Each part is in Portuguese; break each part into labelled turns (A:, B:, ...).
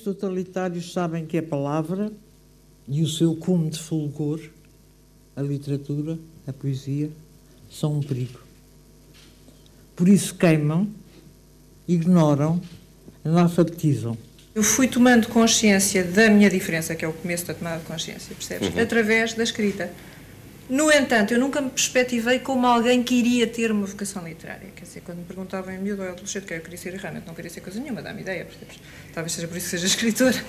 A: regimes totalitários sabem que a palavra e o seu cume de fulgor, a literatura, a poesia, são um perigo. Por isso queimam, ignoram, analfabetizam.
B: Eu fui tomando consciência da minha diferença, que é o começo da tomada de consciência, percebes? Uhum. Através da escrita. No entanto, eu nunca me perspectivei como alguém que iria ter uma vocação literária. Quer dizer, quando me perguntavam em miúdo ou adolescente que eu queria ser, realmente não queria ser coisa nenhuma, dá-me ideia, percebes? Talvez seja por isso que seja escritora.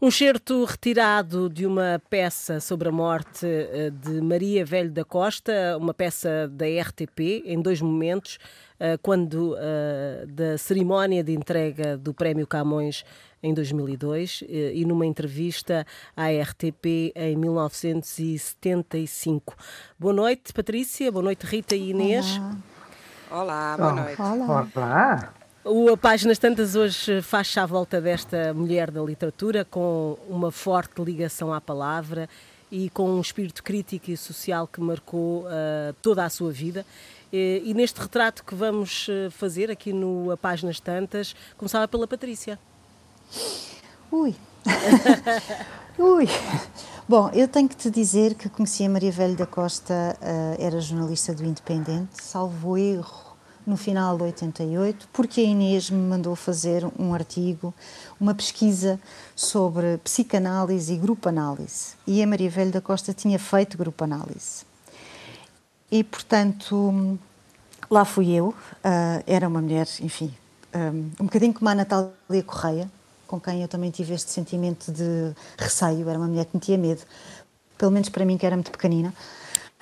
C: Um certo retirado de uma peça sobre a morte eh, de Maria Velho da Costa, uma peça da RTP, em dois momentos, eh, quando eh, da cerimónia de entrega do Prémio Camões em 2002 e numa entrevista à RTP em 1975. Boa noite, Patrícia. Boa noite, Rita e Inês.
D: Olá, Olá boa noite.
E: Olá. Olá.
C: O Páginas Tantas hoje faz-se à volta desta mulher da literatura com uma forte ligação à palavra e com um espírito crítico e social que marcou uh, toda a sua vida. E, e, neste retrato que vamos eh, fazer aqui no Páginas Tantas, começava pela Patrícia.
F: Ui! Ui! Bom, eu tenho que te dizer que conheci a Maria Velho da Costa, uh, era jornalista do Independente, salvo erro no final de 88, porque a Inês me mandou fazer um artigo, uma pesquisa sobre psicanálise e grupo análise. E a Maria Velho da Costa tinha feito grupo análise. E, portanto, lá fui eu. Uh, era uma mulher, enfim, um, um bocadinho como a Natália Correia, com quem eu também tive este sentimento de receio. Era uma mulher que me tinha medo, pelo menos para mim, que era muito pequenina.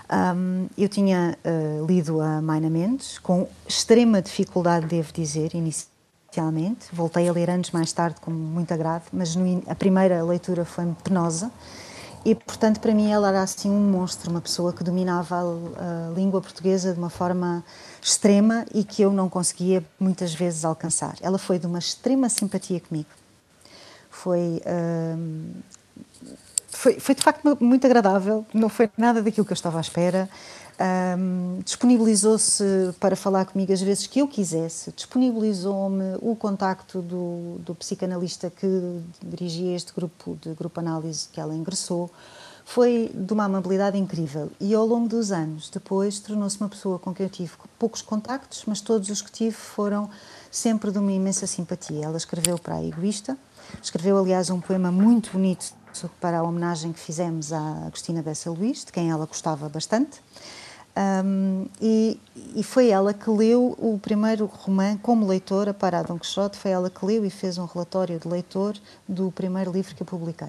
F: Um, eu tinha uh, lido a Maina Mendes com extrema dificuldade, devo dizer, inicialmente. Voltei a ler anos mais tarde com muito agrado, mas no, a primeira leitura foi penosa. E, portanto, para mim ela era assim um monstro, uma pessoa que dominava a, a língua portuguesa de uma forma extrema e que eu não conseguia muitas vezes alcançar. Ela foi de uma extrema simpatia comigo. Foi uh, foi, foi de facto muito agradável, não foi nada daquilo que eu estava à espera. Um, disponibilizou-se para falar comigo as vezes que eu quisesse, disponibilizou-me o contacto do, do psicanalista que dirigia este grupo de grupo análise que ela ingressou. Foi de uma amabilidade incrível e ao longo dos anos depois tornou-se uma pessoa com quem eu tive poucos contactos, mas todos os que tive foram sempre de uma imensa simpatia. Ela escreveu para a Egoísta, escreveu aliás um poema muito bonito para a homenagem que fizemos à Agostina Bessa Luís, de quem ela gostava bastante. Um, e, e, foi ela que leu o primeiro romance como leitora para Dom Quixote, foi ela que leu e fez um relatório de leitor do primeiro livro que eu publiquei.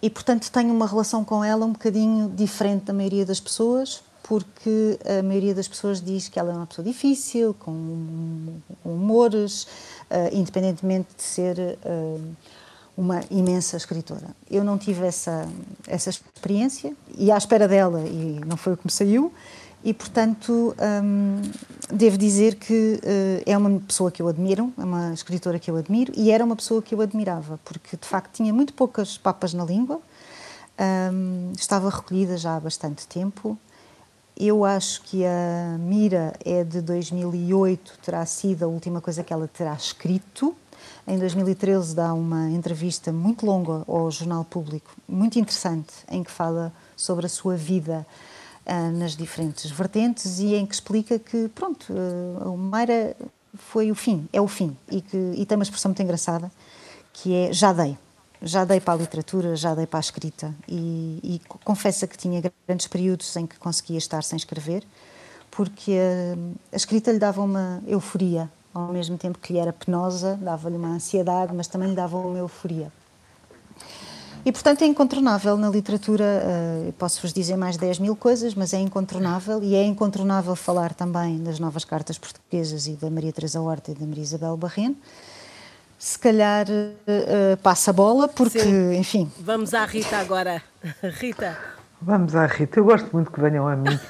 F: E, portanto, tenho uma relação com ela um bocadinho diferente da maioria das pessoas, porque a maioria das pessoas diz que ela é uma pessoa difícil, com humores, uh, independentemente de ser. Uh, uma imensa escritora. Eu não tive essa, essa experiência e à espera dela, e não foi o que me saiu, e portanto hum, devo dizer que uh, é uma pessoa que eu admiro, é uma escritora que eu admiro, e era uma pessoa que eu admirava, porque de facto tinha muito poucas papas na língua, hum, estava recolhida já há bastante tempo. Eu acho que a Mira é de 2008, terá sido a última coisa que ela terá escrito. Em 2013 dá uma entrevista muito longa ao Jornal Público, muito interessante, em que fala sobre a sua vida uh, nas diferentes vertentes e em que explica que, pronto, uh, o Meira foi o fim, é o fim. E, que, e tem uma expressão muito engraçada, que é já dei. Já dei para a literatura, já dei para a escrita. E, e confessa que tinha grandes períodos em que conseguia estar sem escrever, porque a, a escrita lhe dava uma euforia, ao mesmo tempo que lhe era penosa, dava-lhe uma ansiedade, mas também lhe dava uma euforia. E, portanto, é incontornável na literatura, uh, posso-vos dizer mais 10 mil coisas, mas é incontornável, e é incontornável falar também das novas cartas portuguesas e da Maria Teresa Horta e da Maria Isabel Barreno. Se calhar uh, passa a bola, porque, Sim. enfim...
C: Vamos à Rita agora. Rita.
E: Vamos à Rita, eu gosto muito que venham a mim.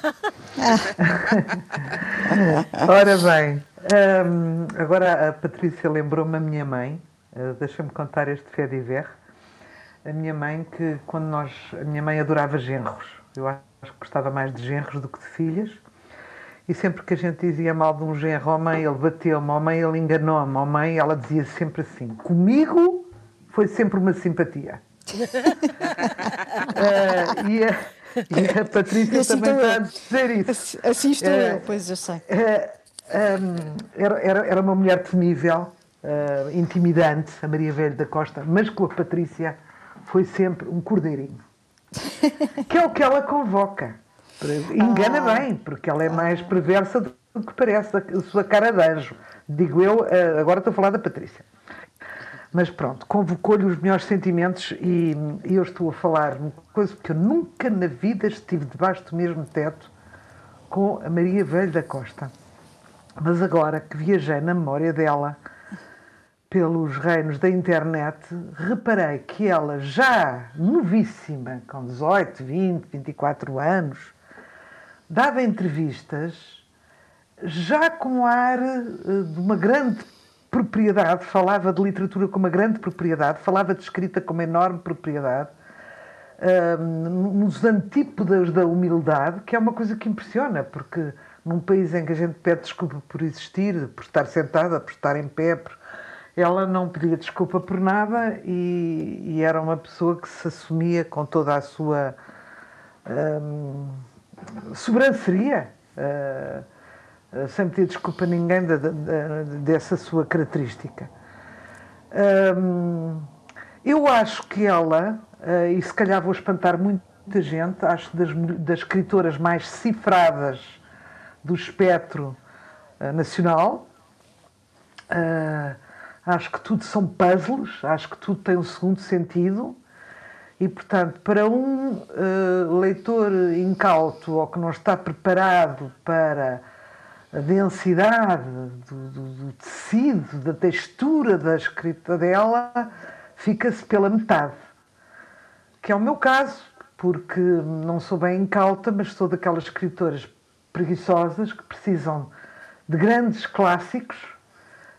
E: Ora bem, um, agora a Patrícia lembrou-me a minha mãe, uh, deixa-me contar este fé de ver. A minha mãe, que quando nós. A minha mãe adorava genros. Eu acho que gostava mais de genros do que de filhas. E sempre que a gente dizia mal de um genro à mãe, ele bateu-me, à mãe ele enganou-me, à mãe ela dizia sempre assim, comigo foi sempre uma simpatia. uh, e, a, e, a, Patrícia assim também está a dizer isso.
F: Assim, assim estou uh, eu, pois eu sei.
E: Uh, um, era, era, era uma mulher temível, intimidante, a Maria Velho da Costa, mas com a Patrícia foi sempre um cordeirinho. que é o que ela convoca. Engana ah. bem, porque ela é mais perversa do que parece a sua cara de anjo. Digo eu, eh, agora estou a falar da Patrícia. Mas pronto, convocou-lhe os melhores sentimentos e, e, eu estou a falar uma coisa que eu nunca na vida estive debaixo do mesmo teto com a Maria Velho da Costa. Mas agora que viajei na memória dela pelos reinos da internet, reparei que ela já novíssima, com 18, 20, 24 anos, dava entrevistas já com ar eh, de uma grande propriedade, falava de literatura com uma grande propriedade, falava de escrita com uma enorme propriedade, uh, nos antípodas da humildade, que é uma coisa que impressiona, porque num país em que a gente pede desculpa por existir, por estar sentada, por estar em pé, ela não pedia desculpa por nada e, e, era uma pessoa que se assumia com toda a sua. Um, sobranceria, uh, sem pedir desculpa a ninguém de, de, de, dessa sua característica. Um, eu acho que ela, uh, e se calhar vou espantar muita gente, acho das, das escritoras mais cifradas do espectro uh, nacional. acho que tudo são puzzles, acho que tudo tem um segundo sentido e, portanto, para um uh, leitor incauto ou que não está preparado para a densidade do, do, do tecido, da textura da escrita dela, fica-se pela metade. Que é o meu caso, porque não sou bem incauta, mas sou daquelas escritoras preguiçosas que precisam de grandes clássicos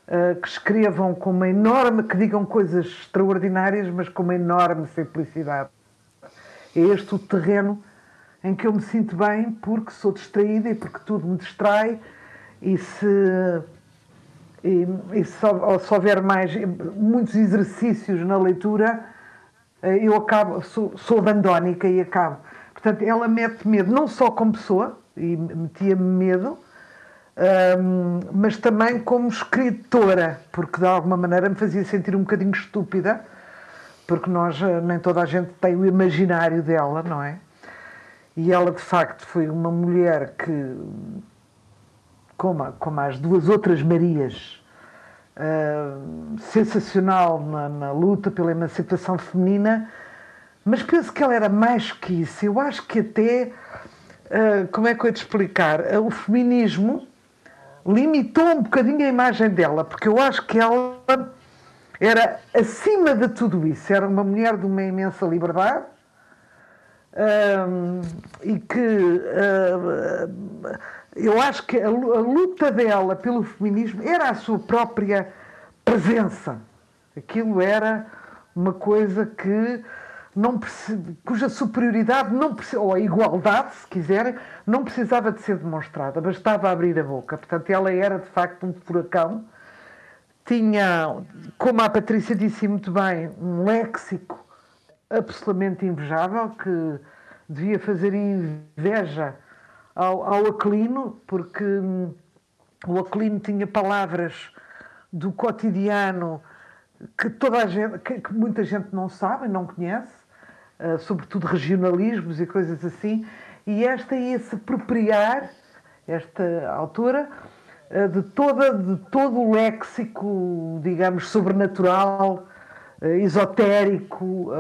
E: uh, que escrevam com uma enorme, que digam coisas extraordinárias, mas com uma enorme simplicidade. É este o terreno em que eu me sinto bem porque sou distraída e porque tudo me distrai e se, e, e se, se houver mais muitos exercícios na leitura eh, eu acabo, sou, sou e acabo. Portanto, ela mete medo não só como pessoa, e metia-me medo, um, mas também como escritora, porque de alguma maneira me fazia sentir um bocadinho estúpida, porque nós, eh, nem toda a gente tem o imaginário dela, não é? E ela, de facto, foi uma mulher que, como, como as duas outras Marias, uh, sensacional na, na luta pela emancipação feminina, mas penso que ela era mais que isso. Eu acho que até, uh, como é que eu ia te explicar? O feminismo limitou um bocadinho a imagem dela, porque eu acho que ela era acima de tudo isso, era uma mulher de uma imensa liberdade um, e que uh, eu acho que a, a luta dela pelo feminismo era a sua própria presença. Aquilo era uma coisa que não cuja superioridade não ou a igualdade, se quiserem, não precisava de ser demonstrada, bastava abrir a boca. Portanto, ela era de facto um furacão. Tinha, como a Patrícia disse muito bem, um léxico absolutamente invejável que devia fazer inveja ao, ao Aquilino, porque hum, o Aquilino tinha palavras do cotidiano que toda a gente, que, que muita gente não sabe, não conhece, uh, sobretudo regionalismos e coisas assim, e esta ia se apropriar, esta autora, uh, de, toda, de todo o léxico, digamos, sobrenatural, uh, esotérico,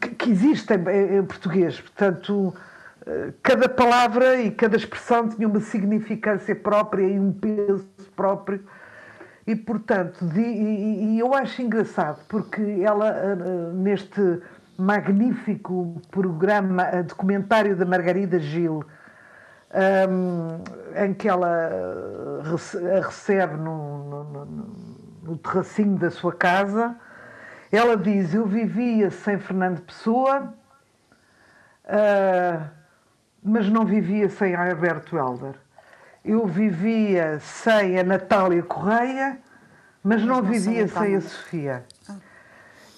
E: que, que existe em, em português. Portanto, cada palavra e cada expressão tinha uma significância própria e um peso próprio e, portanto, de, e, e, eu acho engraçado, porque ela, eh, eh, neste magnífico programa, documentário da Margarida Gil, um, em que ela a recebe no, no, no, no terracinho da sua casa, ela diz: Eu vivia sem Fernando Pessoa, uh, mas não vivia sem Alberto Helder. Eu vivia sem a Natália Correia, mas, não, não, vivia sem a Sofia. Ah.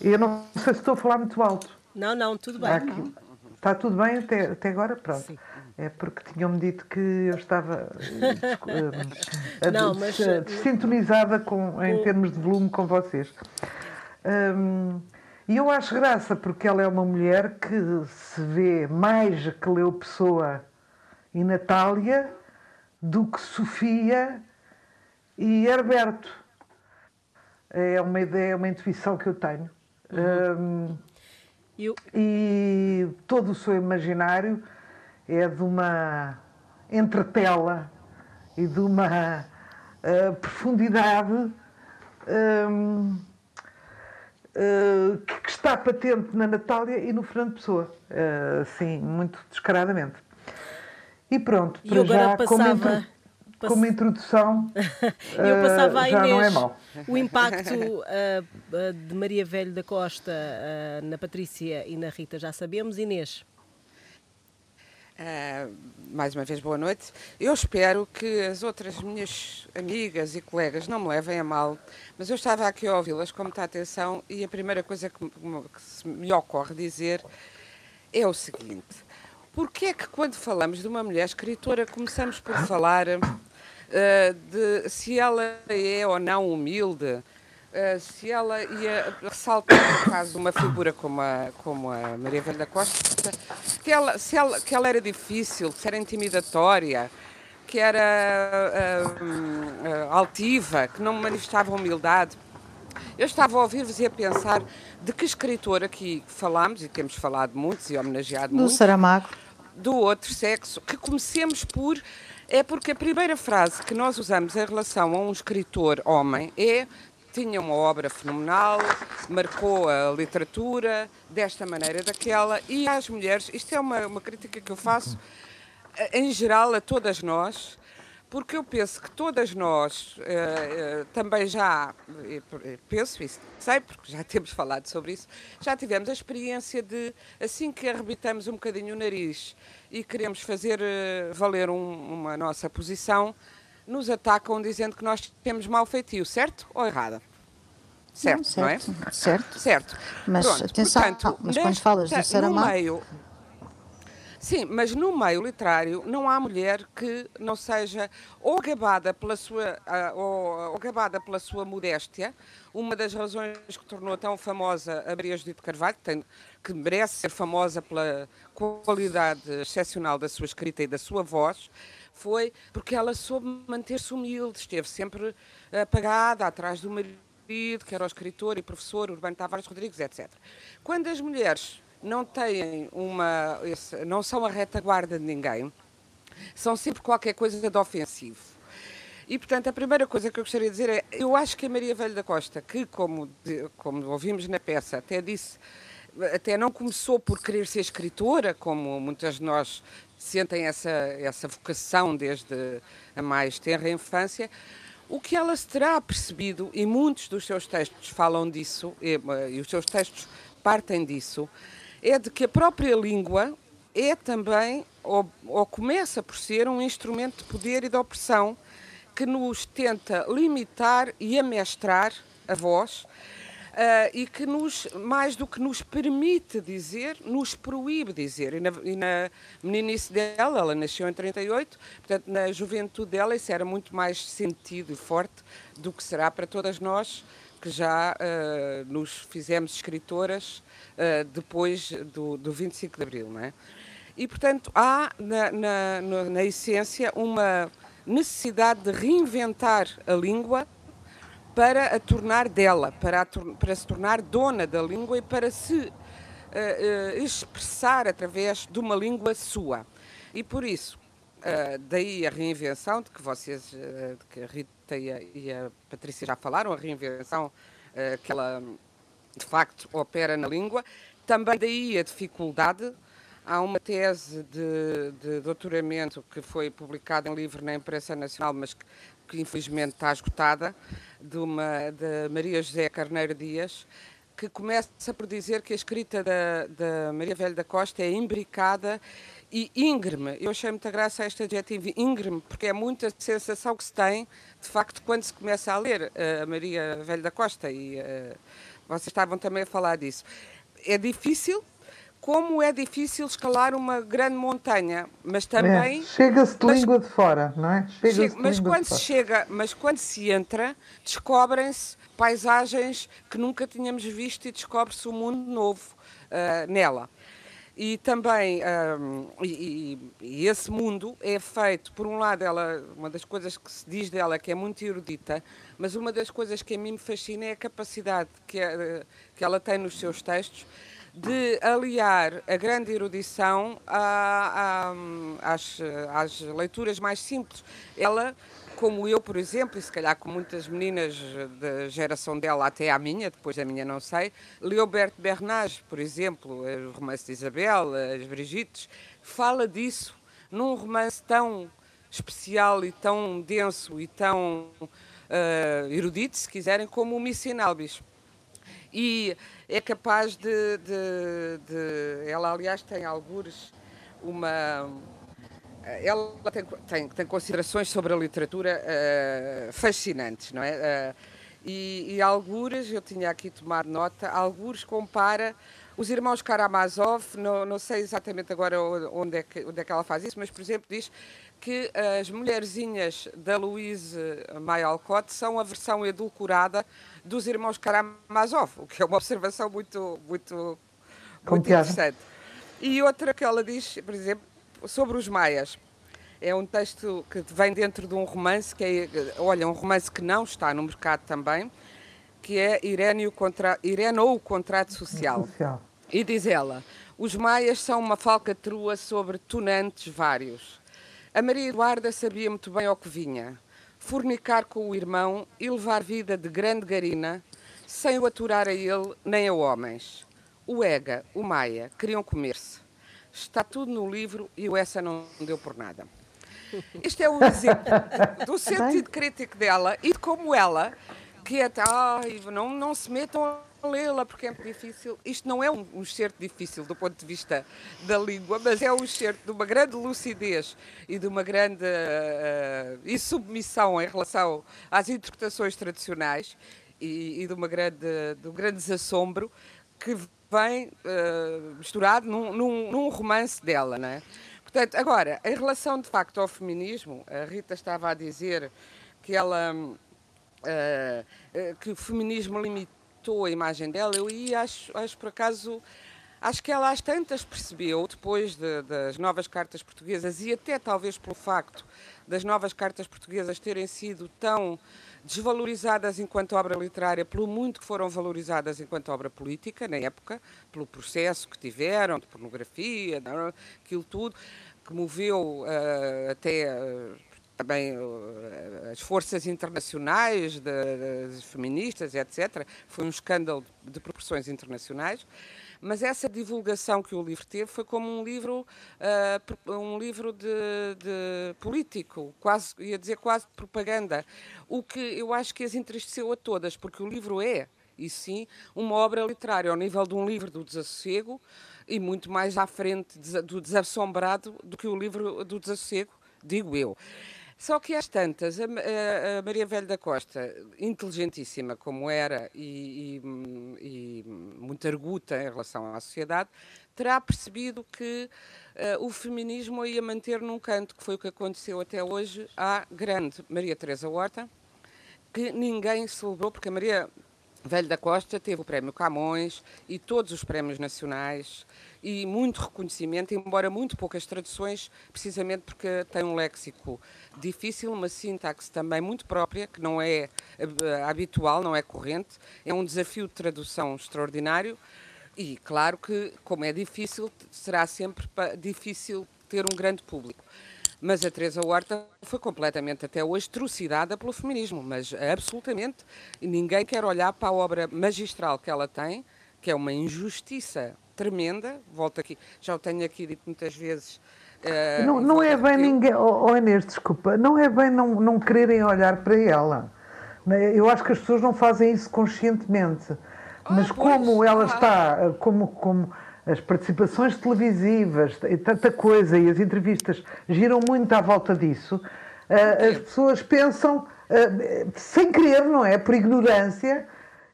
E: Eu não sei se estou a falar muito alto.
C: Não, não, tudo bem. Aqui,
E: está tudo bem até, até agora? Pronto. Sim. É porque tinham-me dito que eu estava uh, não, mas, sintonizada com, com, em termos de volume com vocês. Um, e eu acho graça porque ela é uma mulher que se vê mais que Leu Pessoa e Natália do que Sofia e Herberto. É uma ideia, é uma intuição que eu tenho. Uhum. Um, eu... E todo o seu imaginário é de uma entretela e de uma uh, profundidade um, uh, que, está patente na Natália e no Fernando Pessoa, uh, sim, muito descaradamente. E pronto, para já, passava... como, intro... como introdução,
C: eu passava uh, já Inês, não é mau. O impacto uh, de Maria Velho da Costa uh, na Patrícia e na Rita já sabemos. Inês.
D: Uh, mais uma vez, boa noite. Eu espero que as outras minhas amigas e colegas não me levem a mal, mas eu estava aqui a ouvi-las com muita atenção e a primeira coisa que, que me ocorre dizer é o seguinte: porquê é que, quando falamos de uma mulher escritora, começamos por falar uh, de se ela é ou não humilde? Uh, se ela ia ressaltar, no caso de uma figura como a, como a Maria Velha Costa, que ela, se ela, que ela era difícil, que era intimidatória, que era uh, altiva, que não manifestava humildade. Eu estava a ouvir-vos e a pensar de que escritor aqui falámos, e temos falado muitos e homenageado
F: muito. Do Saramago.
D: Do outro sexo, que comecemos por. É porque a primeira frase que nós usamos em relação a um escritor homem é tinha uma obra fenomenal, marcou a literatura desta maneira, daquela, e às mulheres, isto é uma, uma crítica que eu faço eh, em geral a todas nós, porque eu penso que todas nós uh, uh, também já, penso isso, sei, porque já temos falado sobre isso, já tivemos a experiência de, assim que arrebitamos um bocadinho o nariz e queremos fazer uh, valer um, uma nossa posição, nos atacam dizendo que nós temos mau feitio, certo ou errada? Certo, não, certo, não é?
F: Certo.
D: Certo.
F: Mas Pronto, atenção, portanto, mas quando falas do Saramago...
D: Sim, mas no meio literário não há mulher que não seja ou gabada pela sua, ou, ou gabada pela sua modéstia, uma das razões que tornou tão famosa a Maria Judite Carvalho, que, tem, que merece ser famosa pela qualidade excepcional da sua escrita e da sua voz, foi porque ela soube manter-se humilde, esteve sempre apagada atrás do marido, que era o escritor e professor Urbano Tavares Rodrigues, etc. Quando as mulheres não têm uma. não são a retaguarda de ninguém, são sempre qualquer coisa de ofensivo. E, portanto, a primeira coisa que eu gostaria de dizer é: eu acho que a Maria Velho da Costa, que, como, como ouvimos na peça, até disse, até não começou por querer ser escritora, como muitas de nós sentem essa, essa vocação desde a mais tenra infância. O que ela se terá percebido, e muitos dos seus textos falam disso, e, e os seus textos partem disso, é de que a própria língua é também, ou, ou começa por ser, um instrumento de poder e de opressão que nos tenta limitar e amestrar a voz uh, e que nos, mais do que nos permite dizer, nos proíbe dizer. E na, e na meninice dela, ela nasceu em 38, portanto, na juventude dela, isso era muito mais sentido e forte do que será para todas nós que já uh, nos fizemos escritoras uh, depois do, do 25 de Abril, não é? E, portanto, há na, na, na essência uma necessidade de reinventar a língua para a tornar dela, para, a, para se tornar dona da língua e para se uh, uh, expressar através de uma língua sua. E por isso, uh, daí a reinvenção de que vocês, de que a Rita e a, e a, Patrícia já falaram, a reinvenção que ela de facto opera na língua, também daí a dificuldade. Há uma tese de, de doutoramento que foi publicada em livro na imprensa nacional, mas que, que infelizmente está esgotada, de, uma, de Maria José Carneiro Dias, que começa por dizer que a escrita da, da Maria Velho da Costa é imbricada e íngreme. Eu achei muita graça este adjetivo íngreme, porque é muita sensação que se tem, de facto, quando se começa a ler uh, a Maria Velho da Costa, e uh, vocês estavam também a falar disso. É difícil, como é difícil escalar uma grande montanha, mas também...
E: É, Chega-se de mas, língua de fora, não é?
D: Chega, mas quando se chega, mas quando se entra, descobrem-se paisagens que nunca tínhamos visto e descobre-se um mundo novo uh, nela. E também, um, e, e, esse mundo é feito, por um lado, ela, uma das coisas que se diz dela que é muito erudita, mas uma das coisas que a mim me fascina é a capacidade que, é, que ela tem nos seus textos de aliar a grande erudição a, a, às, às leituras mais simples. Ela como eu, por exemplo, e se calhar com muitas meninas da geração dela até à minha, depois da minha não sei, Leobert Bernage, por exemplo, o romance de Isabel, as Brigittes, fala disso num romance tão especial e tão denso e tão uh, erudito, se quiserem, como o Missy Albis. E é capaz de, de, de, Ela, aliás, tem algures uma ela tem, tem, tem, considerações sobre a literatura uh, fascinantes, não é? Uh, e, e algures, eu tinha aqui tomado nota, algures compara os irmãos Karamazov, não, não sei exatamente agora onde é, que, onde é que ela faz isso, mas, por exemplo, diz que as mulherzinhas da Louise May Alcott são a versão edulcorada dos irmãos Karamazov, o que é uma observação muito, muito, muito interessante. E outra que ela diz, por exemplo, sobre os maias. É um texto que vem dentro de um romance, que é, olha, um romance que não está no mercado também, que é Irene, o contra, Irene ou o Contrato Social. social. E diz ela, os maias são uma falcatrua sobre tunantes vários. A Maria Eduarda sabia muito bem ao que vinha. Fornicar com o irmão e levar vida de grande garina, sem o aturar a ele nem a homens. O Ega, o Maia, queriam comer-se. Está tudo no livro e o essa não deu por nada. Este é um exemplo do sentido crítico dela e de como ela, que é, ai, não, não se metam a lê-la porque é muito difícil. Isto não é um, um excerto difícil do ponto de vista da língua, mas é um excerto de uma grande lucidez e de uma grande uh, e submissão em relação às interpretações tradicionais e, e de, uma grande, de um grande desassombro que vem uh, misturado num, num, num, romance dela, não é? Portanto, agora, em relação de facto ao feminismo, a Rita estava a dizer que ela uh, que o feminismo limitou a imagem dela, eu ia, acho, acho por acaso Acho que ela às tantas percebeu, depois de, das novas cartas portuguesas, e até talvez pelo facto das novas cartas portuguesas terem sido tão desvalorizadas enquanto obra literária, pelo muito que foram valorizadas enquanto obra política, na época, pelo processo que tiveram, de pornografia, aquilo tudo, que moveu uh, até uh, também uh, as forças internacionais de, de, feministas, etc. Foi um escândalo de proporções internacionais mas essa divulgação que o livro teve foi como um livro, uh, um livro de, de, político, quase, ia dizer quase de propaganda, o que eu acho que as entristeceu a todas, porque o livro é, e sim, uma obra literária ao nível de um livro do desassossego e muito mais à frente do desassombrado do que o livro do desassossego, digo eu. Só que às tantas, a, a, a, Maria Velho da Costa, inteligentíssima como era e, e, e, muito arguta em relação à sociedade, terá percebido que uh, o feminismo ia manter num canto, que foi o que aconteceu até hoje à grande Maria Teresa Horta, que ninguém celebrou, porque a Maria Velho da Costa teve o Prémio Camões e todos os prémios nacionais e muito reconhecimento, embora muito poucas traduções, precisamente porque tem um léxico difícil, uma sintaxe também muito própria, que não é uh, habitual, não é corrente. É um desafio de tradução extraordinário e, claro que, como é difícil, será sempre difícil ter um grande público. Mas a Teresa Horta foi completamente, até hoje, trucidada pelo feminismo, mas absolutamente. Ninguém quer olhar para a obra magistral que ela tem, que é uma injustiça tremenda. Volto aqui, já o tenho aqui dito muitas vezes.
E: Uh, não, não é bem ninguém, oh, oh Inês, desculpa, não é bem não, não quererem olhar para ela. Né? Eu acho que as pessoas não fazem isso conscientemente. Mas
D: Ah,
E: como ela
D: ah.
E: está, como, como as participações televisivas e tanta coisa e as entrevistas giram muito à volta disso, ah, as pessoas pensam, ah, sem querer, não é? Por ignorância,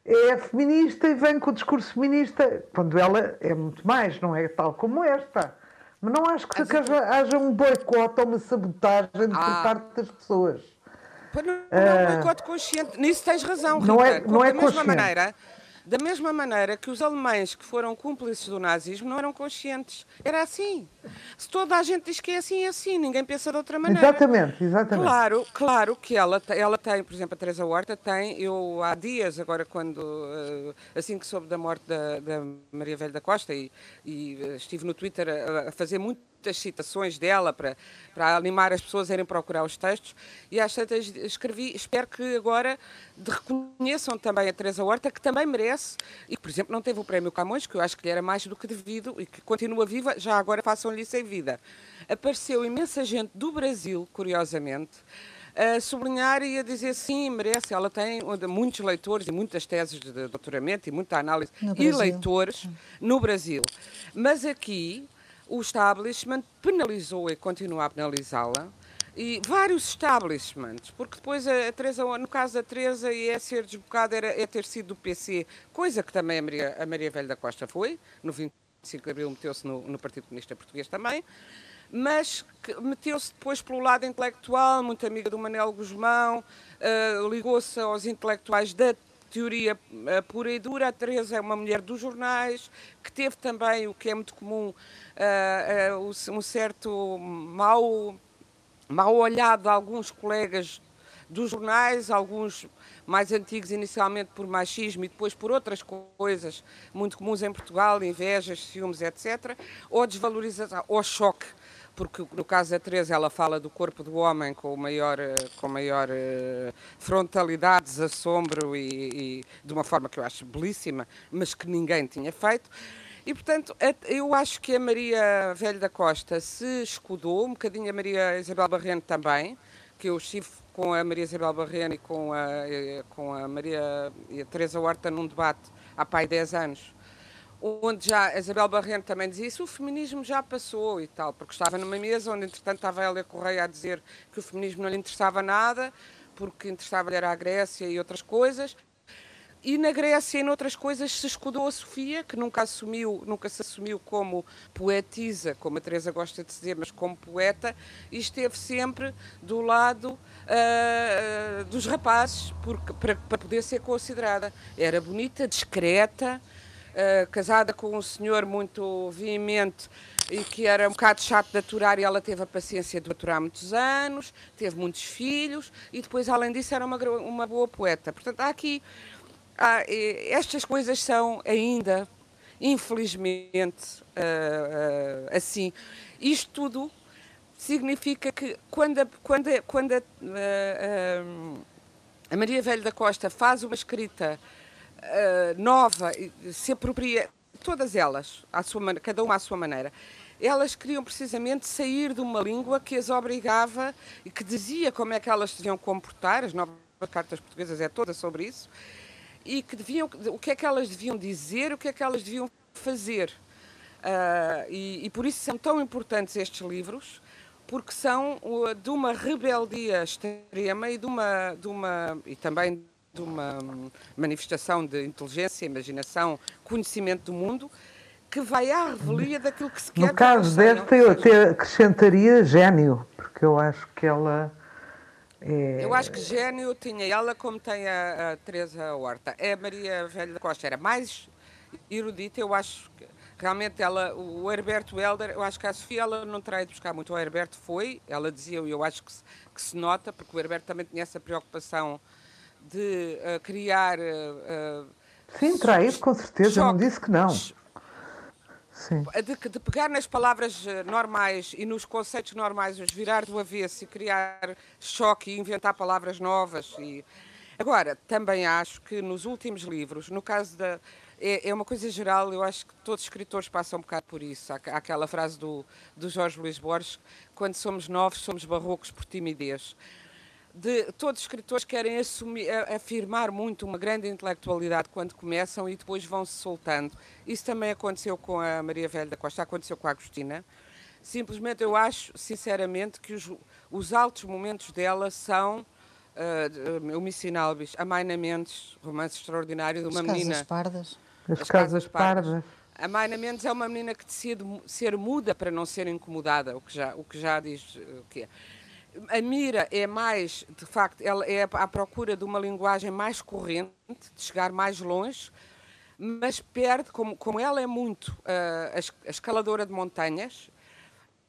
E: é feminista e vem com o discurso feminista, quando ela é muito mais, não é tal como esta. Mas não acho que
D: Mas
E: haja, haja um boicote ou uma sabotagem por
D: Ah.
E: parte das pessoas.
D: Não, não é um boicote consciente. Nisso tens razão, Rita.
E: Não é- não é
D: da mesma
E: consciente.
D: maneira, da mesma maneira que os alemães que foram cúmplices do nazismo não eram conscientes. Era assim. Se toda a gente diz que é assim, é assim. Ninguém pensa de outra maneira.
E: Exatamente, exatamente.
D: Claro, claro que ela, ela tem, por exemplo, a Teresa Horta tem, eu há dias, agora quando, eh, assim que soube da morte da, da Maria Velha da Costa e, e, eh, estive no Twitter a, a fazer muitas citações dela para, para animar as pessoas a irem procurar os textos e às tantas escrevi, espero que agora reconheçam também a Teresa Horta, que também merece e por exemplo, não teve o prémio Camões, que eu acho que lhe era mais do que devido e que continua viva, já agora façam-lhe sem vida. Apareceu imensa gente do Brasil, curiosamente, a sublinhar e a dizer sim, merece. Ela tem muitos leitores e muitas teses de doutoramento e muita análise e leitores no Brasil. Mas aqui o establishment penalizou e continua a penalizá-la. E vários establishments, porque depois a Teresa, no caso da Teresa, é ser desbocada era, é ter sido do PC, coisa que também a Maria, a Maria Velha da Costa foi, no 25 de Abril meteu-se no, no Partido Comunista Português também, mas meteu-se depois pelo lado intelectual, muito amiga do Manel Guzmão, eh, ligou-se aos intelectuais da teoria pura e dura. A Teresa é uma mulher dos jornais, que teve também, o que é muito comum, eh, o- um certo mau, mau olhado de alguns colegas dos jornais, alguns mais antigos inicialmente por machismo e depois por outras coisas muito comuns em Portugal, invejas, ciúmes, etc., ou desvalorização, ou choque, porque no caso da Teresa ela fala do corpo do homem com maior, eh, com maior eh, frontalidade, desassombro e, e de uma forma que eu acho belíssima, mas que ninguém tinha feito. E, portanto, eu acho que a Maria Velho da Costa se escudou, um bocadinho a Maria Isabel Barreno também, que eu estive com a Maria Isabel Barreno e com a, eh, com a Maria e a Teresa Horta num debate há pai 10 anos, onde já a Isabel Barreno também dizia isso, o feminismo já passou e tal, porque estava numa mesa onde, entretanto, estava a Hélia Correia a dizer que o feminismo não lhe interessava nada, porque interessava-lhe era a Grécia e outras coisas, e na Grécia e noutras coisas se escudou a Sofia, que nunca assumiu, nunca se assumiu como poetisa, como a Teresa gosta de dizer, mas como poeta, e esteve sempre do lado ah, dos rapazes porque, para, para poder ser considerada. Era bonita, discreta, ah, casada com um senhor muito veemente e que era um bocado chato de aturar e ela teve a paciência de aturar muitos anos, teve muitos filhos e depois, além disso, era uma, uma boa poeta. Portanto, há aqui eh, estas coisas são ainda, infelizmente, ah, ah, assim. Isto tudo significa que quando a, quando a, quando a, a Maria Velho da Costa faz uma escrita ah, nova, se apropria, todas elas, à sua, man- cada uma à sua maneira, elas queriam precisamente sair de uma língua que as obrigava e que dizia como é que elas deviam comportar, as novas cartas portuguesas é toda sobre isso, e que deviam, o que é que elas deviam dizer, o que é que elas deviam fazer. Ah, e, e por isso são tão importantes estes livros, porque são uh, de uma rebeldia extrema e de uma, de uma e também de uma manifestação de inteligência, imaginação, conhecimento do mundo, que vai à revelia daquilo que se quer
E: No caso desta, eu até acrescentaria gênio, porque eu acho que ela é.
D: Eu acho que gênio tinha ela como tem a, a Teresa Horta. A Maria Velha da Costa era mais erudita, eu acho que realmente ela, o Herberto Helder, eu acho que a Sofia ela não terá ido buscar muito. O Herberto foi, ela dizia, e eu acho que se, que se nota, porque o Herberto também tinha essa preocupação de eh, criar. eh,
E: Sim, traído, com certeza, não
D: choque,
E: disse que não. Sim.
D: de, de pegar nas palavras normais e nos conceitos normais, os virar do avesso e criar choque e inventar palavras novas. E... Agora, também acho que nos últimos livros, no caso da. É, é uma coisa geral, eu acho que todos os escritores passam um bocado por isso. Há, há aquela frase do, do Jorge Luís Borges: quando somos novos, somos barrocos por timidez. De todos os escritores querem assumir, afirmar muito uma grande intelectualidade quando começam e depois vão se soltando. Isso também aconteceu com a Maria Velha da Costa, aconteceu com a Agostina. Simplesmente eu acho, sinceramente, que os, os altos momentos dela são uh, o Missinalbis, a Maina Mendes, romance extraordinário de uma
F: As
D: menina.
F: Casas pardas.
E: As, casas pardas.
D: A Maina Mendes é uma menina que decide ser muda para não ser incomodada, o que já, o que já diz o que é. A Mira é mais, de facto, ela é à procura de uma linguagem mais corrente, de chegar mais longe, mas perde, como, como ela é muito uh, a escaladora de montanhas,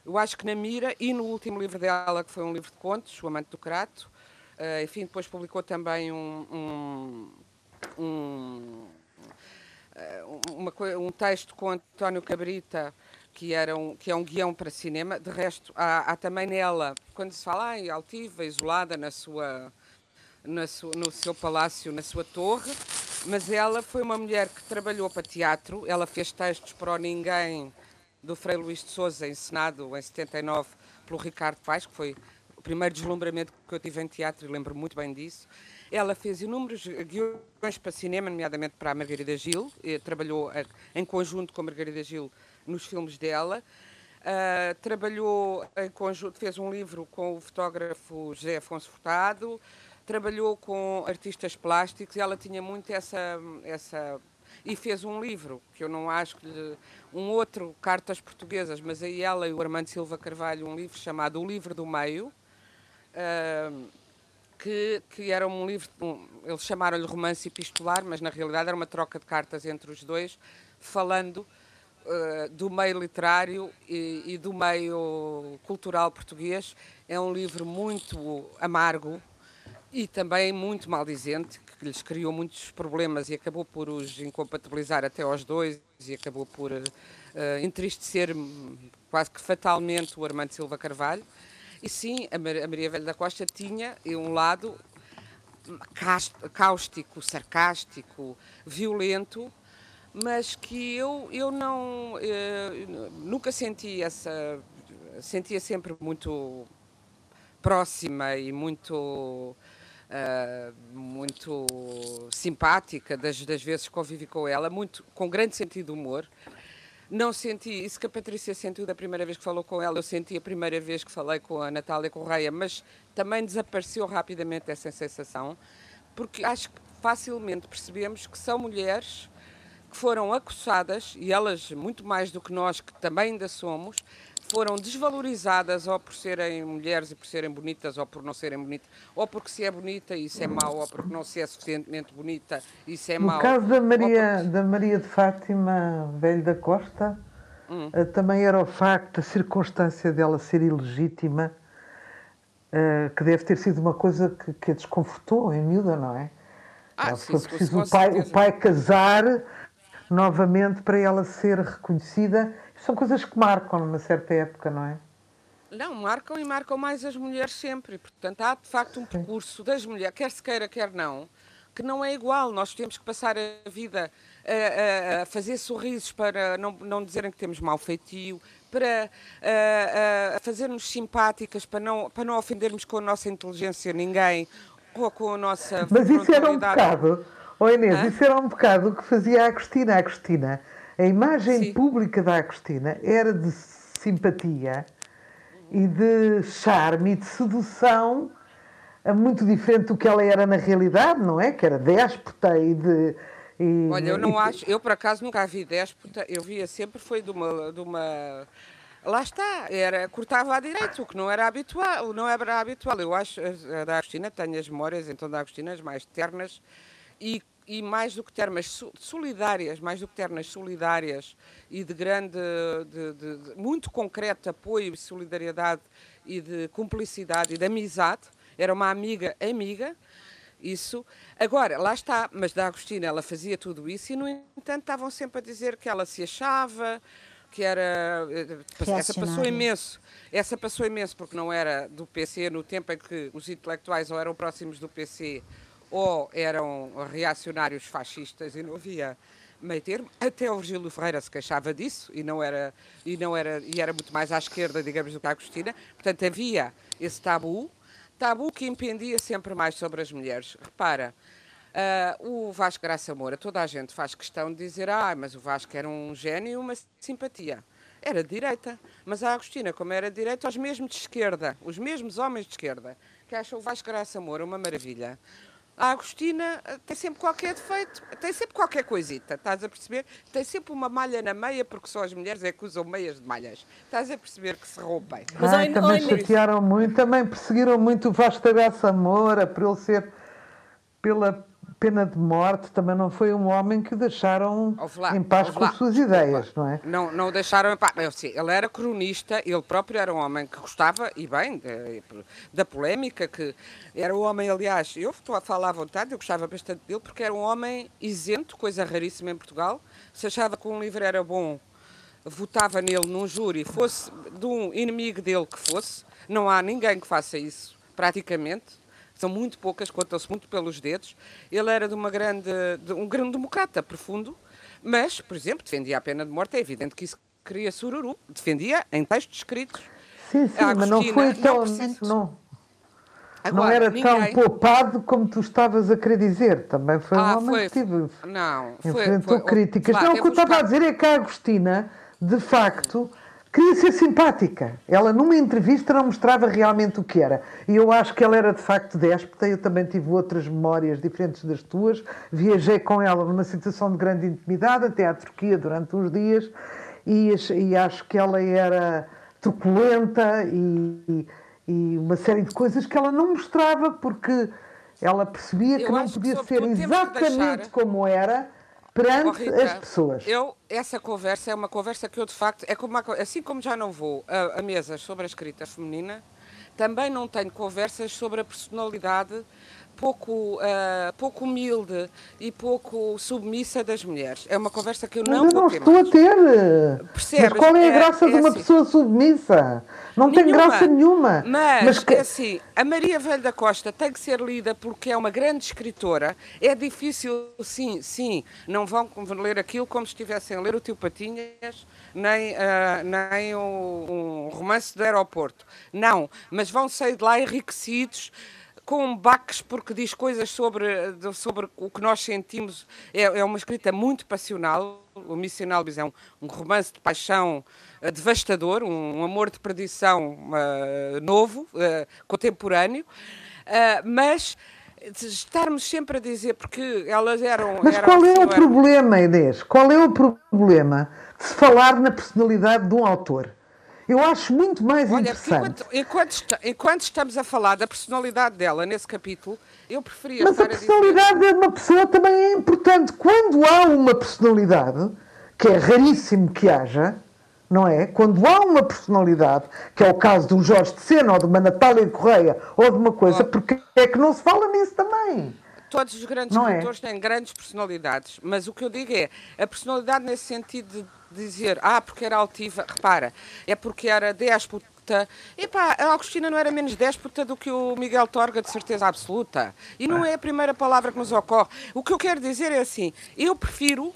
D: eu acho que na Mira e no último livro dela, que foi um livro de contos, O Amante do Crato, uh, enfim, depois publicou também um, um, um, uma, um texto com António Cabrita, que, era um, que é um guião para cinema. De resto, há, há também nela, quando se fala em altiva, isolada na sua, na no seu palácio, na sua torre, mas ela foi uma mulher que trabalhou para teatro, ela fez textos para o Ninguém do Frei Luís de Souza, encenado em 79 pelo Ricardo Paes, que foi o primeiro deslumbramento que eu tive em teatro e lembro muito bem disso. Ela fez inúmeros guiões para cinema, nomeadamente para a Margarida Gil, trabalhou eh, em conjunto com a Margarida Gil nos filmes dela. Uh, trabalhou em conjunto, fez um livro com o fotógrafo José Afonso Furtado, trabalhou com artistas plásticos ela tinha muito essa, essa e fez um livro que eu não acho que um outro cartas portuguesas, mas aí ela e o Armando Silva Carvalho um livro chamado O Livro do Meio, uh, que, que era um livro, um, eles chamaram-lhe romance epistolar, mas na realidade era uma troca de cartas entre os dois, falando uh, do meio literário e, e, do meio cultural português. É um livro muito amargo e também muito maldizente, que lhes criou muitos problemas e acabou por os incompatibilizar até aos dois e acabou por uh, entristecer quase que fatalmente o Armando Silva Carvalho. E sim, a Maria Velha da Costa tinha um lado cáustico, sarcástico, violento, mas que eu, eu não eh, nunca senti essa sentia sempre muito próxima e muito uh, muito simpática das, das vezes que convivi com ela muito com grande sentido de humor. Não senti isso que a Patrícia sentiu da primeira vez que falou com ela eu senti a primeira vez que falei com a Natália Correia mas também desapareceu rapidamente essa sensação porque acho que facilmente percebemos que são mulheres que foram acossadas, e elas muito mais do que nós, que também ainda somos, foram desvalorizadas ou por serem mulheres e por serem bonitas ou por não serem bonitas, ou porque se é bonita isso é mau, ou porque não se é suficientemente bonita isso é mau.
E: No caso da Maria, porque... da Maria de Fátima Velho da Costa, hum. Eh, também era o facto da circunstância dela ser ilegítima, uh, que deve ter sido uma coisa que, que a desconfortou em miúda, não é?
D: Ah, sim, foi
E: preciso o pai, o pai casar novamente para ela ser reconhecida. São coisas que marcam numa certa época, não é?
D: Não, marcam e marcam mais as mulheres sempre. Portanto, há de facto um percurso das mulheres, quer se queira, quer não, que não é igual. Nós temos que passar a vida a, a, fazer sorrisos para não, não dizerem que temos mau feitio, para a, a fazer-nos simpáticas, para não, para não ofendermos com a nossa inteligência ninguém ou com a nossa.
E: Mas isso era um bocado Oh Inês, ah? isso era um bocado o que fazia a Agostina. A Agostina, a imagem Sim. pública da Agostina era de simpatia e de charme e de sedução eh, muito diferente do que ela era na realidade, não é? Que era déspota e de...
D: E, Olha, eu não e... acho, eu por acaso nunca a vi déspota, eu via sempre foi de uma, de uma lá está, era, cortava a direito, o que não era habitual, não era habitual. Eu acho, a da Agostina, tenho as memórias então da Agostina as mais ternas e e mais do que termas solidárias, mais do que termas solidárias e de grande, de, de, de, muito concreto apoio, solidariedade e de cumplicidade e de amizade, era uma amiga amiga, isso. Agora, lá está, mas da Agostina ela fazia tudo isso e, no entanto, estavam sempre a dizer que ela se achava, que era. Eh, essa passou imenso. Essa passou imenso porque não era do PC no tempo em que os intelectuais ou eram próximos do PC ou eram reacionários fascistas e não havia meio termo. Até o Virgílio Ferreira se queixava disso e não era e não era e era muito mais à esquerda, digamos, do que a Agostina. Portanto, havia esse tabu. tabu que impendia sempre mais sobre as mulheres. Repara, uh, o Vasco Graça Moura, toda a gente faz questão de dizer, ah, mas o Vasco era um gênio e uma simpatia. Era de direita, mas a Agostina, como era de direita, os mesmos de esquerda, os mesmos homens de esquerda, que acham o Vasco Graça Moura uma maravilha, a Agostina eh, tem sempre qualquer defeito, tem sempre qualquer coisita, estás a perceber? Tem sempre uma malha na meia, porque só as mulheres é que usam meias de malhas. Estás a perceber que se roubem.
E: Mas ah, também chatearam muito, também perseguiram muito o Vasco Graça Moura por ele ser pela pena de morte também não foi um homem que o deixaram lá, em paz com as suas ideias, não é?
D: Não, não o deixaram em paz. Ele era cronista, ele próprio era um homem que gostava, e bem, da polémica, que era um homem, aliás, eu estou a falar à vontade, eu gostava bastante dele, porque era um homem isento, coisa raríssima em Portugal. Se achava que um livro era bom, votava nele num júri, fosse de um inimigo dele que fosse. Não há ninguém que faça isso, praticamente são muito poucas, contam-se muito pelos dedos. Ele era de uma grande, de um grande democrata profundo, mas, por exemplo, defendia a pena de morte. É evidente que isso queria sururu, defendia em textos escritos.
E: Sim, sim, mas não foi tão. Não, não, Agora, não era ninguém... tão poupado como tu estavas a querer dizer. Também foi um ah, homem foi, que tive.
D: Não,
E: foi, enfrentou foi, críticas. Não, o que eu estava a dizer é que a Agostina, de facto queria ser simpática. Ela, numa entrevista, não mostrava realmente o que era. E eu acho que ela era de facto déspota. Eu também tive outras memórias diferentes das tuas. Viajei com ela numa situação de grande intimidade, até à Turquia, durante uns dias. E, e acho que ela era truculenta e, e, uma série de coisas que ela não mostrava porque ela percebia que não podia que ser exatamente deixar... como era perante Rita, as pessoas.
D: Eu, essa conversa é uma conversa que eu de facto, é como uma, assim como já não vou a, a mesas sobre a escrita feminina, também não tenho conversas sobre a personalidade pouco, uh, pouco humilde e pouco submissa das mulheres. É uma conversa que eu não
E: eu não estou mais. a ter. Percebes? Mas qual é a é, graça é, de uma assim. pessoa submissa? Não nenhuma. tem graça nenhuma.
D: Mas, Mas que... é assim, a Maria Velho da Costa tem que ser lida porque é uma grande escritora. É difícil, sim, sim. Não vão ler aquilo como se estivessem a ler o Tio Patinhas, nem, uh, nem um, um romance do aeroporto. Não, mas vão sair de lá enriquecidos com baques porque diz coisas sobre, sobre o que nós sentimos. É, é uma escrita muito passional. O Missional é um, um romance de paixão uh, devastador, um, um, amor de perdição uh, novo, uh, contemporâneo, mas estarmos sempre a dizer porque elas eram.
E: Mas
D: eram
E: qual é o problema, Inês? Qual é o problema de se falar na personalidade de um autor? Eu acho muito mais Olha, interessante.
D: Enquanto, enquanto, enquanto, estamos a falar da personalidade dela nesse capítulo, eu preferia
E: Mas a personalidade
D: dizer...
E: de uma pessoa também é importante. Quando há uma personalidade, que é raríssimo que haja, não é? Quando há uma personalidade, que é o caso de um Jorge de Sena ou de uma Natália Correia ou de uma coisa, oh. porque é que não se fala nisso também?
D: Todos os grandes não é? escritores é? têm grandes personalidades, mas o que eu digo é a personalidade nesse sentido de dizer, ah, porque era altiva, repara, é porque era déspota, déspota. Epá, a Agostina não era menos déspota do que o Miguel Torga, de certeza absoluta. E não é a primeira palavra que nos ocorre. O que eu quero dizer é assim: eu prefiro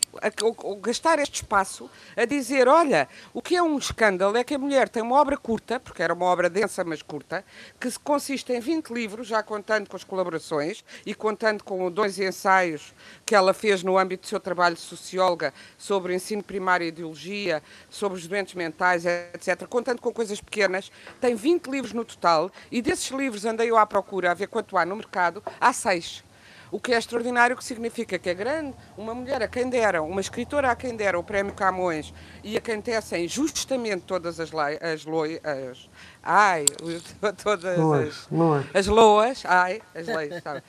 D: gastar este espaço a dizer: olha, o que é um escândalo é que a mulher tem uma obra curta, porque era uma obra densa, mas curta, que consiste em 20 livros, já contando com as colaborações e contando com dois ensaios que ela fez no âmbito do seu trabalho de socióloga sobre ensino primário e ideologia, sobre os doentes mentais, etc., contando com coisas pequenas tem 20 livros no total e desses livros andei eu à procura a ver quanto há no mercado, há seis. O que é extraordinário, que significa que é grande, uma mulher a quem deram, uma escritora a quem deram o Prémio Camões e a quem tecem justamente todas as, leis, as lois, as, ai, todas as, as loas, ai, as leis, sabe?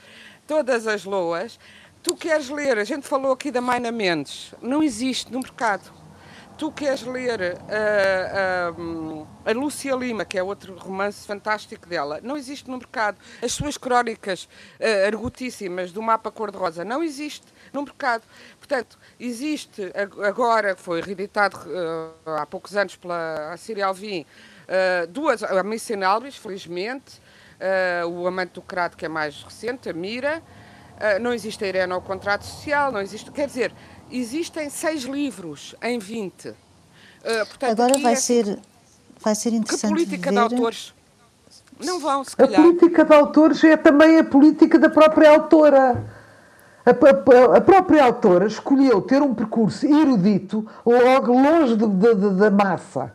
D: todas as loas, tu queres ler, a gente falou aqui da Maina Mendes, não existe no mercado tu queres ler uh, uh, a Lúcia Lima, que é outro romance fantástico dela, não existe no mercado. As suas crónicas uh, argutíssimas do mapa cor-de-rosa não existe no mercado. Portanto, existe agora, foi reeditado há poucos anos pela Síria Alvim, duas, a Missy Albis, felizmente, o Amante do Crato, que é mais recente, a Mira, não existe a Irene ao Contrato Social, não existe, quer dizer, existem seis livros em 20. Uh,
F: portanto, Agora vai, é... ser, vai ser interessante.
D: Que política
F: ver...
D: de autores? Não vão, se
E: A
D: calhar.
E: política de autores é também a política da própria autora. A, a- a própria autora escolheu ter um percurso erudito logo longe de- de- de- da massa.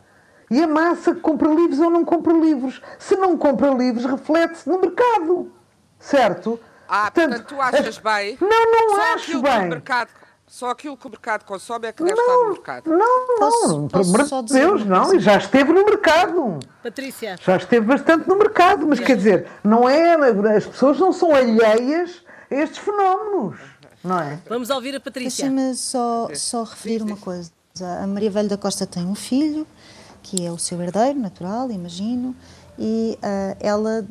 E: E a massa compra livros ou não compra livros. Se não compra livros, reflete-se no mercado. Certo?
D: Ah, portanto, tu achas bem?
E: Não, não
D: só
E: acho bem.
D: mercado, só aquilo que o mercado consome é que deve estar no mercado.
E: Não, não, amor
F: só
E: de Deus, não. E já esteve no mercado.
C: Patrícia.
E: Já esteve bastante no mercado, mas quer dizer, não é, as pessoas não são alheias a estes fenómenos, não é?
C: Vamos ouvir a Patrícia.
F: Deixa-me só, só referir uma coisa. A Maria Velho da Costa tem um filho, que é o seu herdeiro natural, imagino, e ah, ela,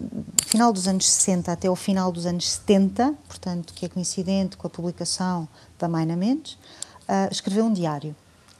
F: final dos anos 60 até o final dos anos 70, portanto, que é coincidente com a publicação da Maina Mendes, ah, escreveu um diário.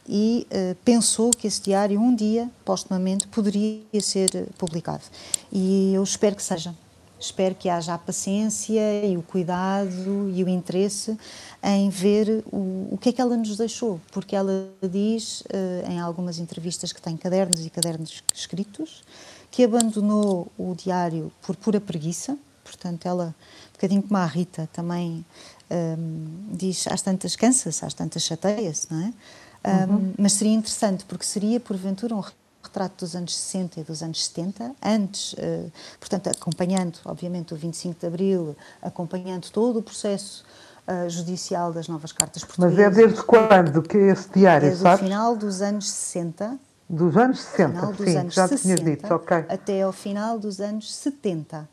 F: E ah, pensou que esse diário, um dia, postumamente, poderia ser publicado. E eu espero que seja. Espero que haja a paciência e o cuidado e o interesse em ver o, o que é que ela nos deixou, porque ela diz eh, em algumas entrevistas que tem cadernos e cadernos escritos que abandonou o diário por pura preguiça, portanto ela, um bocadinho como a Rita, também hum, diz às tantas cansa-se, às tantas chateia-se, não é? Hum, mas seria interessante, porque seria porventura um retrato dos anos 60 e dos anos 70, antes, eh, portanto, acompanhando, obviamente, o 25 de Abril, acompanhando todo o processo eh, judicial das novas cartas
E: Mas
F: portuguesas.
E: é desde quando que é esse diário,
F: Desde o
E: sabes?
F: final dos anos 60,
E: Dos anos 60,
F: final dos
E: sim,
F: anos
E: já
F: 60,
E: tinhas dito, ok.
F: até ao final dos anos 70.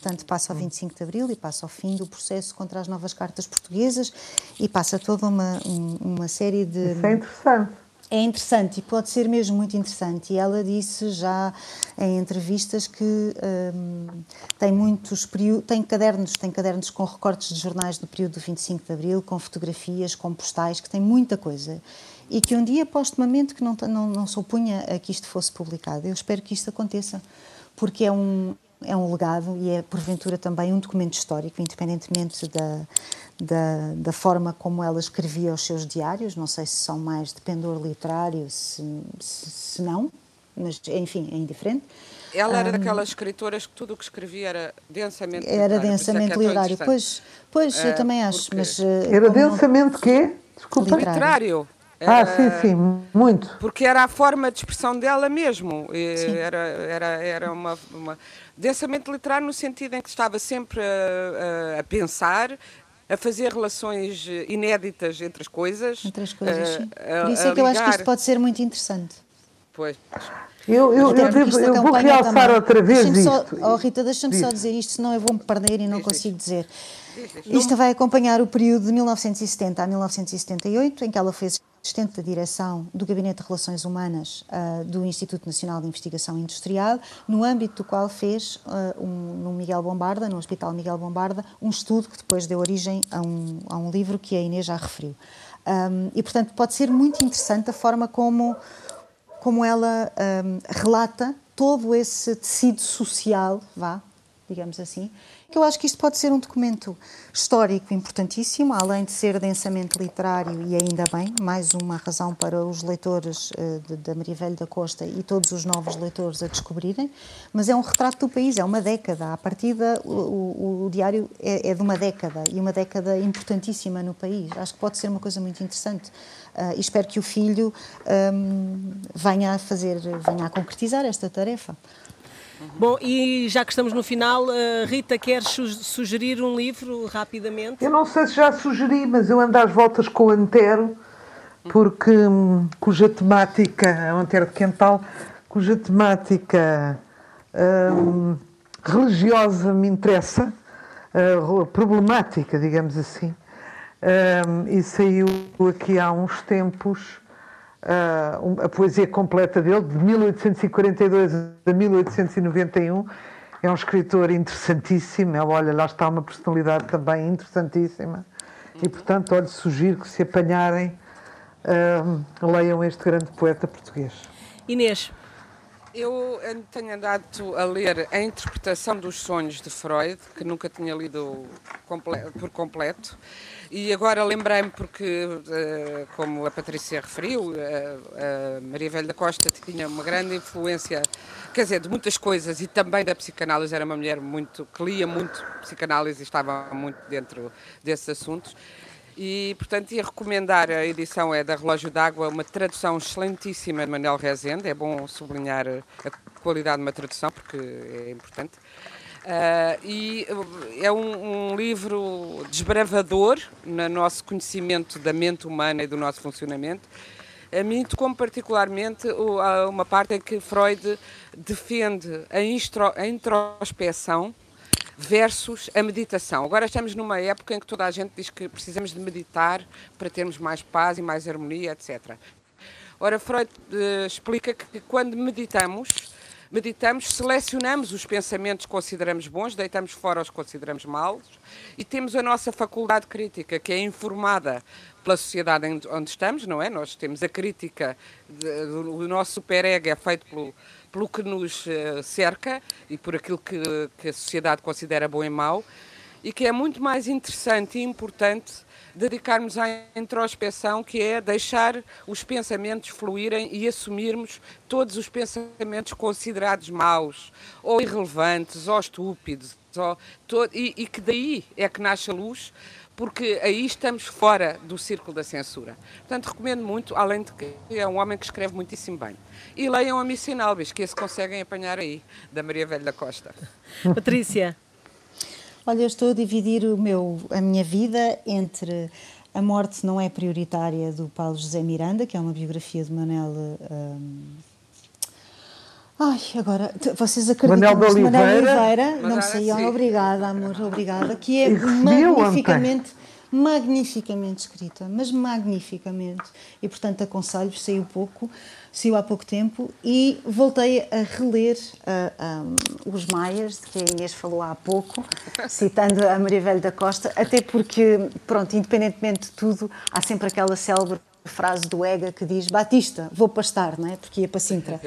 F: Portanto, passa
E: Hum.
F: ao 25 de Abril e passa ao fim do processo contra as novas cartas portuguesas e passa toda uma, um- uma série de...
E: Isso é interessante.
F: É interessante e pode ser mesmo muito interessante. E ela disse já em entrevistas que hum, tem muitos tem cadernos, tem cadernos com recortes de jornais do período do 25 de Abril, com fotografias, com postais, que tem muita coisa. E que um dia, postumamente, que não, não, não se opunha a que isto fosse publicado. Eu espero que isto aconteça, porque é um, é um legado e é, porventura, também um documento histórico, independentemente da, da, da forma como ela escrevia os seus diários. Não sei se são mais de pendor literário, se, se, se não, mas, enfim, é indiferente.
D: Ela era daquelas escritoras que tudo o que escrevia era densamente
F: Era
D: literário, por isso é
F: densamente
D: é tão
F: literário. Pois, pois eu
D: Eh,
F: também acho,
D: porque-
F: mas...
E: Era
F: como não-
E: densamente quê? Desculpa.
F: Literário.
D: Literário.
E: Ah,
D: Era-
E: sim, sim, muito.
D: Porque era a forma de expressão dela mesmo. E. Era, era, era uma, uma. Densamente literário no sentido em que estava sempre a, a- a pensar, a fazer relações inéditas entre as coisas.
F: Entre as coisas, sim.
D: a-
F: Por isso
D: a
F: é que eu acho que isto pode ser muito interessante.
D: Pois.
E: Eu, eu, eu, devo-
F: isto
E: eu vou realçar
F: também.
E: outra vez
F: Deixa-me só-
E: isto.
F: Oh, Rita, deixa-me só
E: Diz.
F: dizer isto, senão eu vou-me perder e não
D: Diz, diz.
F: consigo dizer. Isto vai acompanhar o período de 1970 a 1978, em que ela fez assistente da direção do Gabinete de Relações Humanas ah, do Instituto Nacional de Investigação Industrial, no âmbito do qual fez, ah, um, no Miguel Bombarda, no Hospital Miguel Bombarda, um estudo que depois deu origem a um, a um livro que a Inês já referiu. Ahm, e, portanto, pode ser muito interessante a forma como como ela hum, relata todo esse tecido social, vá, digamos assim, eu acho que isto pode ser um documento histórico importantíssimo, além de ser densamente literário e ainda bem, mais uma razão para os leitores de- da Maria Velho da Costa e todos os novos leitores a descobrirem, mas é um retrato do país, é uma década, à partida o, o- o diário é, é de uma década e uma década importantíssima no país, acho que pode ser uma coisa muito interessante. Ah, e espero que o filho hum, venha a fazer, venha a concretizar esta tarefa.
C: Bom, e já que estamos no final, eh, Rita, queres su- sugerir um livro rapidamente?
E: Eu não sei se já sugeri, mas eu ando às voltas com o Antero, porque hum, cuja temática, o Antero de Quental, cuja temática hum, religiosa me interessa, uh, problemática, digamos assim. Hum, e saiu aqui há uns tempos uh, a poesia completa dele, de 1842 a 1891. É um escritor interessantíssimo. Ele, olha, lá está uma personalidade também interessantíssima. E, portanto, olha, sugiro que se apanharem, hum, leiam este grande poeta português.
C: Inês,
D: Eu tenho andado a ler a interpretação dos sonhos de Freud, que nunca tinha lido por completo. E agora lembrei-me porque, eh, como a Patrícia referiu, a Maria Velha da Costa tinha uma grande influência, quer dizer, de muitas coisas e também da psicanálise. Era uma mulher muito que lia muito psicanálise e estava muito dentro desses assuntos. E, portanto, ia recomendar a edição é da Relógio d'Água, uma tradução excelentíssima de Manuel Rezende. É bom sublinhar a qualidade de uma tradução, porque é importante. Uh, e é um, um, livro desbravador no nosso conhecimento da mente humana e do nosso funcionamento. A mim tocou particularmente uma parte em que Freud defende a, introspeção versus a meditação. Agora estamos numa época em que toda a gente diz que precisamos de meditar para termos mais paz e mais harmonia, etc. Ora, Freud uh, explica que quando meditamos, meditamos, selecionamos os pensamentos que consideramos bons, deitamos fora os que consideramos maus e temos a nossa faculdade crítica, que é informada pela sociedade onde estamos, não é? Nós temos a crítica, do, nosso superego é feito pelo, pelo que nos eh, cerca e por aquilo que, que a sociedade considera bom e mau, e que é muito mais interessante e importante dedicarmos à introspeção, que é deixar os pensamentos fluírem e assumirmos todos os pensamentos considerados maus, ou irrelevantes, ou estúpidos, ou, todo, e, e que daí é que nasce a luz, porque aí estamos fora do círculo da censura. Portanto, recomendo muito, além de que é um homem que escreve muitíssimo bem. E leiam a Missão Albis, que esse conseguem apanhar aí, da Maria Velha da Costa.
C: Patrícia.
F: Olha, eu estou a dividir o meu, a minha vida entre A Morte Não é Prioritária, do Paulo José Miranda, que é uma biografia de Manel. Hum... Ai, agora, vocês acreditam
E: Manel de Oliveira,
F: Manel Oliveira não sei, obrigada, amor, obrigada, que é magnificamente magnificamente escrita, mas magnificamente. E, portanto, aconselho, saiu pouco, saiu há pouco tempo, e voltei a reler uh, um, Os Maias, que a Inês falou há pouco, citando a Maria Velho da Costa, até porque, pronto, independentemente de tudo, há sempre aquela célebre frase do Ega que diz Batista, vou pastar, não é? Porque ia para Sintra.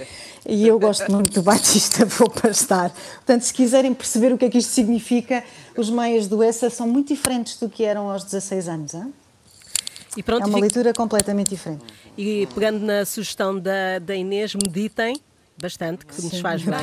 F: E eu gosto muito do Batista, vou pastar. Portanto, se quiserem perceber o que é que isto significa, os meias do Essa são muito diferentes do que eram aos 16 anos. Hein? E pronto, é uma leitura completamente diferente.
C: E pegando na sugestão da, da Inês, meditem bastante, que Sim, nos faz bem.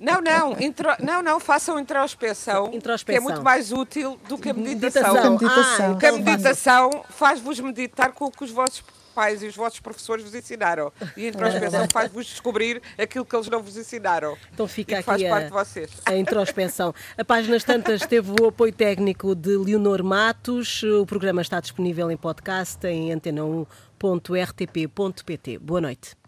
D: Não, não, não, intro, não, não, façam introspeção, introspeção, que é muito mais útil do que a meditação.
F: meditação. Ah, meditação.
D: Porque a meditação faz-vos meditar com o que os vossos pais e os vossos professores vos ensinaram. E a introspeção faz-vos descobrir aquilo que eles não vos ensinaram.
C: Então fica aqui
D: faz
C: a,
D: parte de vocês.
C: a introspeção. A Páginas Tantas teve o apoio técnico de Leonor Matos. O programa está disponível em podcast em antena1.rtp.pt. Boa noite.